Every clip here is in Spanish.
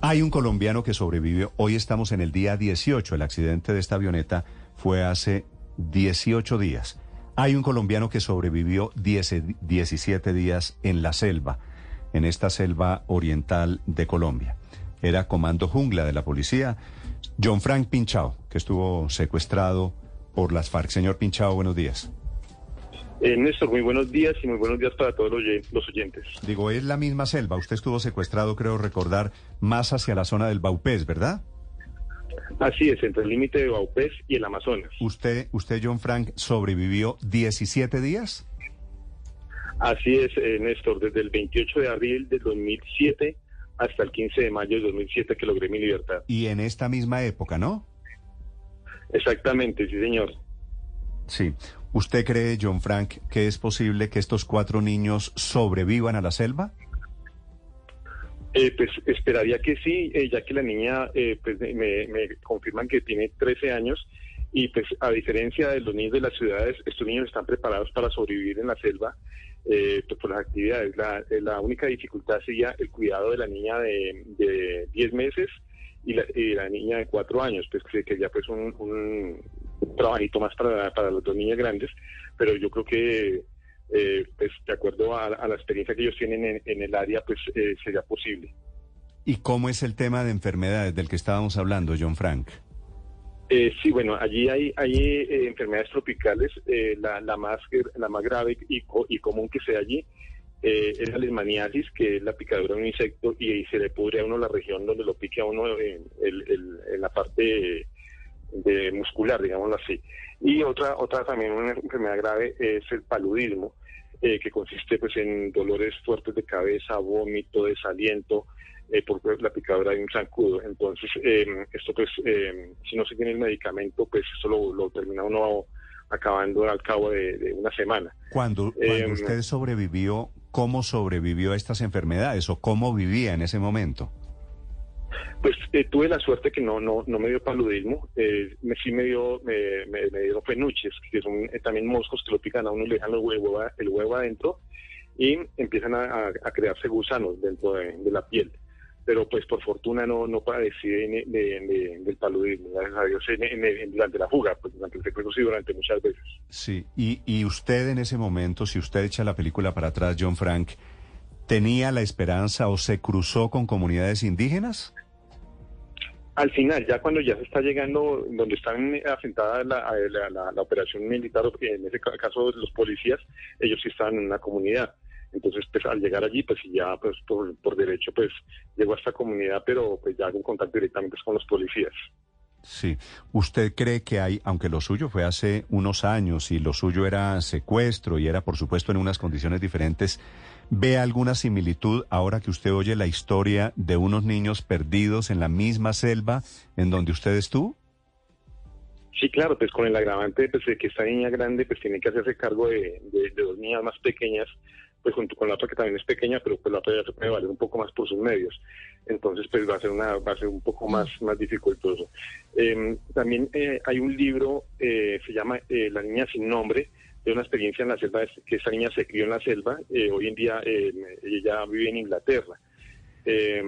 Hay un colombiano que sobrevivió. Hoy estamos en el día 18. El accidente de esta avioneta fue hace 18 días. Hay un colombiano que sobrevivió 17 días en la selva, en esta selva oriental de Colombia. Era comando jungla de la policía. John Frank Pinchao, que estuvo secuestrado por las FARC. Señor Pinchao, buenos días. Eh, Néstor, muy buenos días y muy buenos días para todos los oyentes. Digo, es la misma selva. Usted estuvo secuestrado, creo recordar, más hacia la zona del Baupés, ¿verdad? Así es, entre el límite de Baupés y el Amazonas. ¿Usted, usted John Frank, sobrevivió 17 días? Así es, eh, Néstor, desde el 28 de abril de 2007 hasta el 15 de mayo de 2007 que logré mi libertad. Y en esta misma época, ¿no? Exactamente, sí, señor. Sí. ¿Usted cree, John Frank, que es posible que estos cuatro niños sobrevivan a la selva? Eh, pues esperaría que sí, eh, ya que la niña, eh, pues me, confirman que tiene 13 años y pues a diferencia de los niños de las ciudades, estos niños están preparados para sobrevivir en la selva pues, por las actividades. La, única dificultad sería el cuidado de la niña de, de 10 meses y la, niña de 4 años, pues que, ya pues un, trabajito más para, para las dos niñas grandes, pero yo creo que eh, pues de acuerdo a, la experiencia que ellos tienen en, el área, pues eh, sería posible. ¿Y cómo es el tema de enfermedades del que estábamos hablando, John Frank? Eh, sí, bueno, allí hay, hay enfermedades tropicales, la, la, más, la más grave y, y común que sea allí es la lesmaniasis, que es la picadura de un insecto y, se le pudre a uno la región donde lo pique a uno en, en la parte de muscular, digámoslo así. Y otra, otra también una enfermedad grave es el paludismo, eh, que consiste pues en dolores fuertes de cabeza, vómito, desaliento, eh, por la picadura de un zancudo. Entonces, em, esto pues, em, si no se tiene el medicamento, pues eso lo, termina uno acabando al cabo de, una semana. Cuando, cuando em, usted sobrevivió, ¿cómo sobrevivió a estas enfermedades o cómo vivía en ese momento? Pues eh, tuve la suerte que no no no me dio paludismo, eh, me, sí me dio me, me, dieron penuches, que son eh, también moscos que lo pican a uno y le dejan el huevo, el huevo adentro y empiezan a, crearse gusanos dentro de, la piel. Pero pues por fortuna no no padecí de, del paludismo, gracias a Dios, en, durante la fuga, pues durante el sí, durante muchas veces. Sí, y, y usted en ese momento, si usted echa la película para atrás, John Frank, ¿tenía la esperanza o se cruzó con comunidades indígenas? Al final, ya cuando ya se está llegando, donde están asentadas la, la, operación militar, en ese caso los policías, ellos sí están en una comunidad. Entonces, pues al llegar allí, pues ya pues por, derecho, pues llegó a esta comunidad, pero pues ya hago contacto directamente con los policías. Sí. ¿Usted cree que hay, aunque lo suyo fue hace unos años y lo suyo era secuestro y era, por supuesto, en unas condiciones diferentes, ¿Ve alguna similitud ahora que usted oye la historia de unos niños perdidos en la misma selva en donde usted estuvo? Sí, claro, pues con el agravante pues, de que esta niña grande pues tiene que hacerse cargo de, dos niñas más pequeñas, pues junto con la otra que también es pequeña, pero pues la otra ya se puede valer un poco más por sus medios. Entonces pues va a ser una va a ser un poco más más dificultoso. Em, también eh, hay un libro eh, se llama eh, La niña sin nombre una experiencia en la selva, que esa niña se crió en la selva, eh, hoy en día eh, ella vive en Inglaterra. Eh,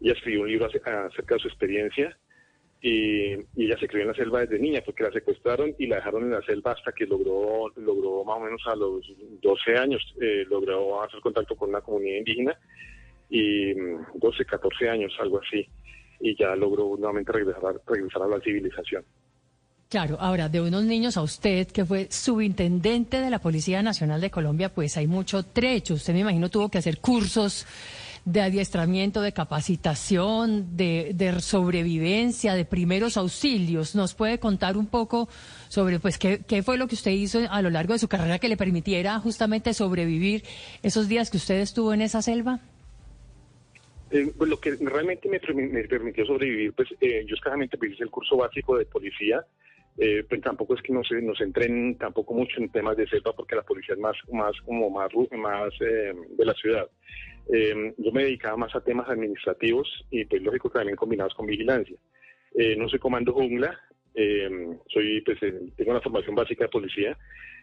ella escribió un libro acerca de su experiencia y, ella se crió en la selva desde niña porque la secuestraron y la dejaron en la selva hasta que logró, logró más o menos a los 12 años, logró hacer contacto con una comunidad indígena y 12, 14 años, algo así, y ya logró nuevamente regresar, regresar a la civilización. Claro, ahora de unos niños a usted, que fue subintendente de la Policía Nacional de Colombia, pues hay mucho trecho. Usted me imagino tuvo que hacer cursos de adiestramiento, de capacitación, de, sobrevivencia, de primeros auxilios. ¿Nos puede contar un poco sobre pues qué, fue lo que usted hizo a lo largo de su carrera que le permitiera justamente sobrevivir esos días que usted estuvo en esa selva? Eh, pues lo que realmente me, permitió sobrevivir, pues eh, yo escasamente hice el curso básico de policía, eh, pues tampoco es que nos, nos entren tampoco mucho en temas de selva porque la policía es más, más como más, más eh, de la ciudad. Eh, yo me dedicaba más a temas administrativos y pues lógico también combinados con vigilancia. no soy comando jungla, soy pues tengo una formación básica de policía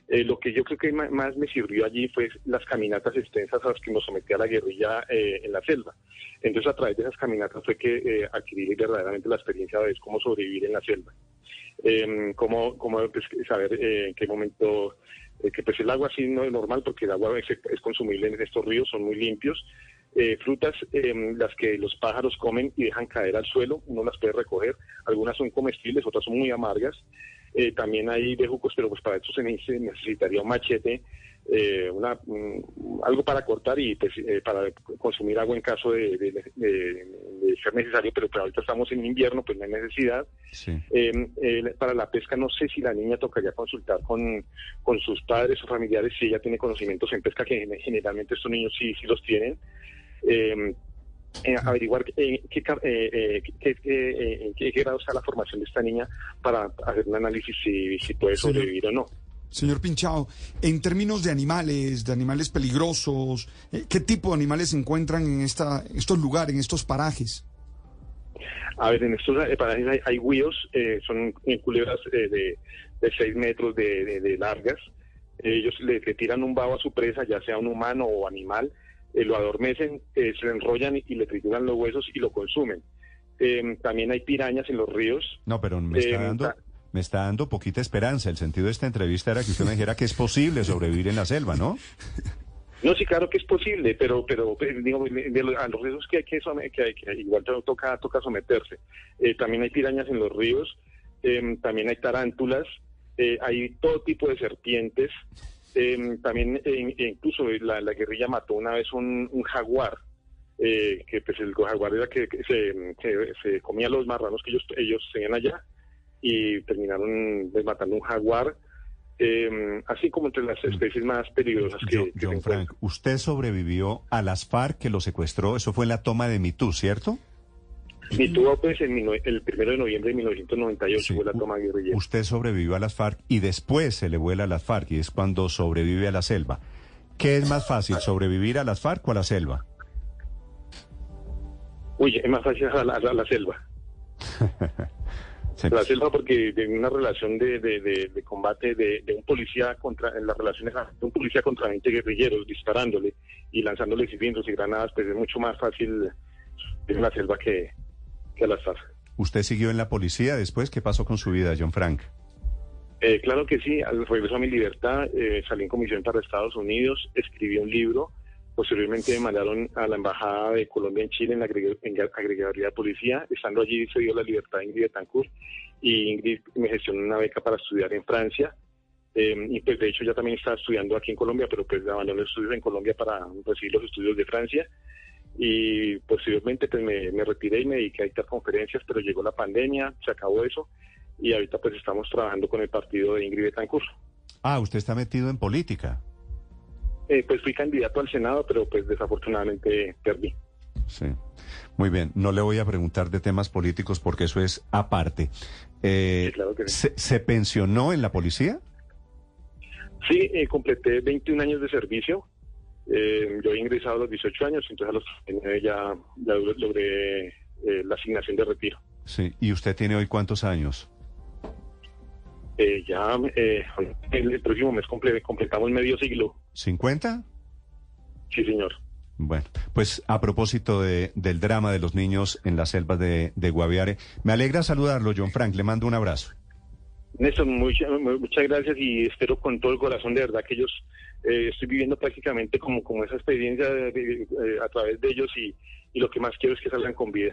Eh, lo que yo creo que más me sirvió allí fue las caminatas extensas a las que nos sometía la guerrilla eh, en la selva. Entonces, a través de esas caminatas fue que eh, adquirí verdaderamente la experiencia de cómo sobrevivir en la selva. Em, cómo, pues, saber en qué momento, que pues el agua así no es normal porque el agua es, consumible en estos ríos, son muy limpios. frutas, em, las que los pájaros comen y dejan caer al suelo, uno las puede recoger. Algunas son comestibles, otras son muy amargas. Eh, también hay bejucos, pero pues para eso se necesitaría un machete, eh, una, algo para cortar y pues, eh, para consumir agua en caso de, ser necesario, pero, ahorita estamos en invierno, pues no hay necesidad. para la pesca no sé si la niña tocaría consultar con, con sus padres o familiares si ella tiene conocimientos en pesca, que generalmente estos niños sí, sí los tienen. Eh, averiguar eh, qué, eh, en qué grado está la formación de esta niña para hacer un análisis si, si puede sobrevivir o no. Señor Pinchao, en términos de animales, de animales peligrosos, ¿qué tipo de animales se encuentran en esta, estos lugares, en estos parajes? A ver, en estos parajes hay, hay huíos, son culebras de, de 6 metros de, largas. Ellos le, le, tiran un babo a su presa, ya sea un humano o animal, eh, lo adormecen, eh, se lo enrollan y, le trituran los huesos y lo consumen. Em, también hay pirañas en los ríos. No, pero me está em, dando... Me está dando poquita esperanza. El sentido de esta entrevista era que usted me dijera que es posible sobrevivir en la selva, ¿no? No, sí, claro que es posible, pero, pero pues, digo, a los riesgos que hay que, que, que igual toca, toca someterse. Eh, también hay pirañas en los ríos, em, también hay tarántulas, hay todo tipo de serpientes, eh, también eh, incluso la, guerrilla mató una vez un, jaguar, eh, que pues el jaguar era que, se, comía los marranos que ellos, ellos tenían allá y terminaron matando un jaguar. Em, así como entre las mm. especies más peligrosas que... John Frank, usted sobrevivió a las FARC que lo secuestró, eso fue en la toma de Mitú, ¿cierto? Mi tuvo pues el primero de noviembre de 1998 fue la toma guerrillera. Usted sobrevivió a las FARC y después se le vuela a las FARC y es cuando sobrevive a la selva. ¿Qué es más fácil, sobrevivir a las FARC o a la selva? Uy, es más fácil a la, selva. La selva porque en una relación de, combate de, un policía contra, en las relaciones de un policía contra 20 guerrilleros disparándole y lanzándole cilindros y granadas, pues es mucho más fácil en la selva que, ¿Usted siguió en la policía después? ¿Qué pasó con su vida, John Frank? Eh, claro que sí, al regreso a mi libertad eh, salí en comisión para Estados Unidos, escribí un libro, posteriormente me mandaron a la Embajada de Colombia en Chile en la agregaduría de policía, estando allí se dio la libertad a Ingrid Betancourt y Ingrid me gestionó una beca para estudiar en Francia eh, y pues de hecho ya también estaba estudiando aquí en Colombia, pero pues abandoné estudios en Colombia para recibir los estudios de Francia y posteriormente pues me, retiré y me dediqué a dictar conferencias, pero llegó la pandemia, se acabó eso y ahorita pues estamos trabajando con el partido de Ingrid Betancourt. Ah, usted está metido en política. Eh, pues fui candidato al Senado, pero pues desafortunadamente perdí. Sí. Muy bien, no le voy a preguntar de temas políticos porque eso es aparte. Eh, claro que sí. ¿se, pensionó en la policía? Sí, eh, completé 21 años de servicio. Eh, yo he ingresado a los 18 años, entonces a los 19 ya, ya logré eh, la asignación de retiro. Sí, ¿y usted tiene hoy cuántos años? Eh, ya eh, el próximo mes completamos medio siglo. ¿50? Sí, señor. Bueno, pues a propósito de, del drama de los niños en las selvas de, de Guaviare, me alegra saludarlo, John Frank, le mando un abrazo. Néstor, muchas, muchas gracias y espero con todo el corazón de verdad que ellos, eh, estoy viviendo prácticamente como, como esa experiencia eh, a través de ellos y, y lo que más quiero es que salgan con vida.